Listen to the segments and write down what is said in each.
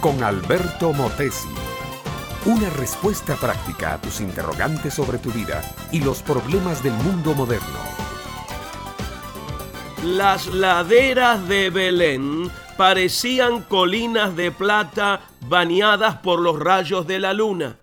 con Alberto Motesi. Una respuesta práctica a tus interrogantes sobre tu vida y los problemas del mundo moderno. Las laderas de Belén parecían colinas de plata bañadas por los rayos de la luna.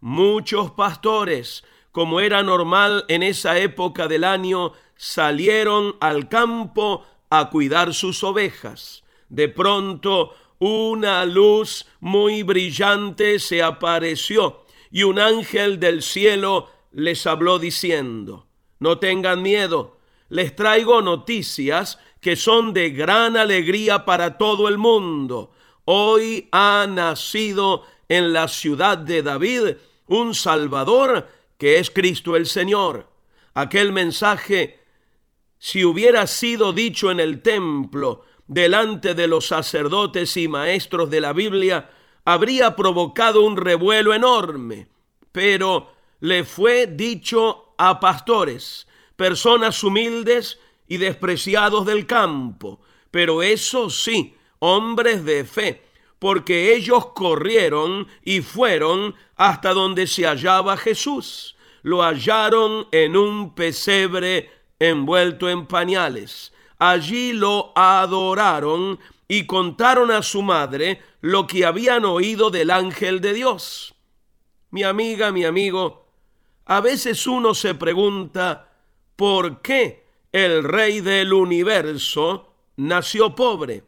Muchos pastores, como era normal en esa época del año, salieron al campo a cuidar sus ovejas. De pronto una luz muy brillante se apareció y un ángel del cielo les habló diciendo, no tengan miedo, les traigo noticias que son de gran alegría para todo el mundo. Hoy ha nacido en la ciudad de David un Salvador que es Cristo el Señor. Aquel mensaje, si hubiera sido dicho en el templo, delante de los sacerdotes y maestros de la Biblia, habría provocado un revuelo enorme. Pero le fue dicho a pastores, personas humildes y despreciados del campo, pero eso sí, hombres de fe, porque ellos corrieron y fueron hasta donde se hallaba Jesús. Lo hallaron en un pesebre envuelto en pañales. Allí lo adoraron y contaron a su madre lo que habían oído del ángel de Dios. Mi amiga, mi amigo, a veces uno se pregunta por qué el rey del universo nació pobre.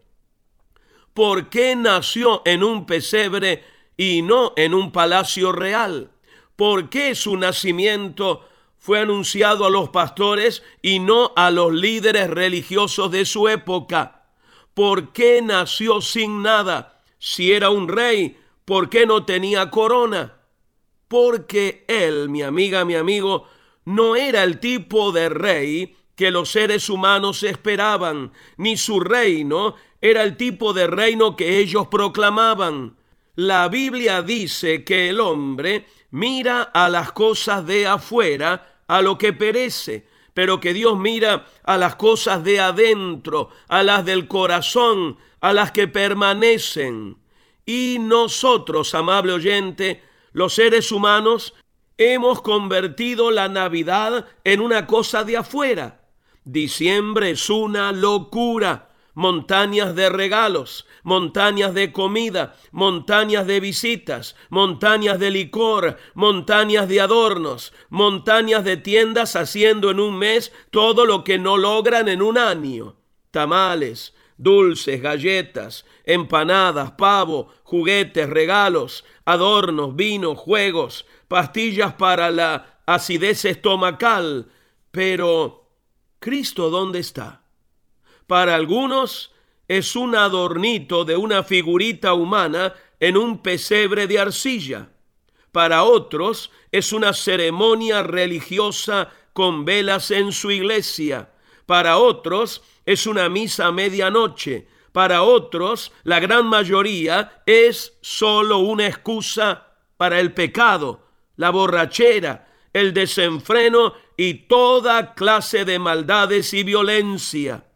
¿Por qué nació en un pesebre y no en un palacio real? ¿Por qué su nacimiento fue anunciado a los pastores y no a los líderes religiosos de su época? ¿Por qué nació sin nada? Si era un rey, ¿por qué no tenía corona? Porque él, mi amiga, mi amigo, no era el tipo de rey que los seres humanos esperaban, ni su reino era el tipo de reino que ellos proclamaban. La Biblia dice que el hombre mira a las cosas de afuera, a lo que perece, pero que Dios mira a las cosas de adentro, a las del corazón, a las que permanecen. Y nosotros, amable oyente, los seres humanos, hemos convertido la Navidad en una cosa de afuera Diciembre es una locura. Montañas de regalos, montañas de comida, montañas de visitas, montañas de licor, montañas de adornos, montañas de tiendas haciendo en un mes todo lo que no logran en un año. Tamales, dulces, galletas, empanadas, pavo, juguetes, regalos, adornos, vino, juegos, pastillas para la acidez estomacal. Pero ¿Cristo dónde está? Para algunos es un adornito de una figurita humana en un pesebre de arcilla. Para otros es una ceremonia religiosa con velas en su iglesia. Para otros es una misa a medianoche. Para otros, la gran mayoría, es solo una excusa para el pecado, la borrachera, el desenfreno y toda clase de maldades y violencia.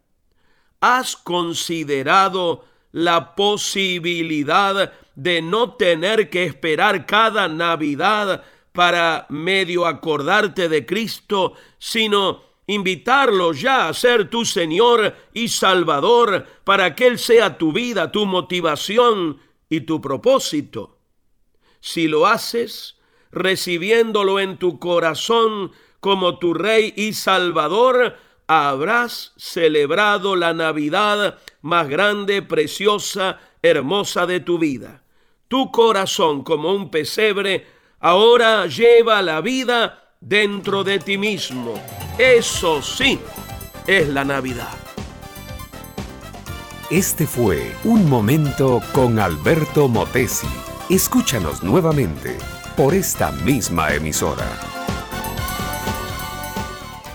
¿Has considerado la posibilidad de no tener que esperar cada Navidad para medio acordarte de Cristo, sino invitarlo ya a ser tu Señor y Salvador para que Él sea tu vida, tu motivación y tu propósito? Si lo haces, recibiéndolo en tu corazón como tu Rey y Salvador, habrás celebrado la Navidad más grande, preciosa, hermosa de tu vida. Tu corazón como un pesebre ahora lleva la vida dentro de ti mismo. Eso sí es la Navidad. Este fue Un Momento con Alberto Motesi. Escúchanos nuevamente por esta misma emisora.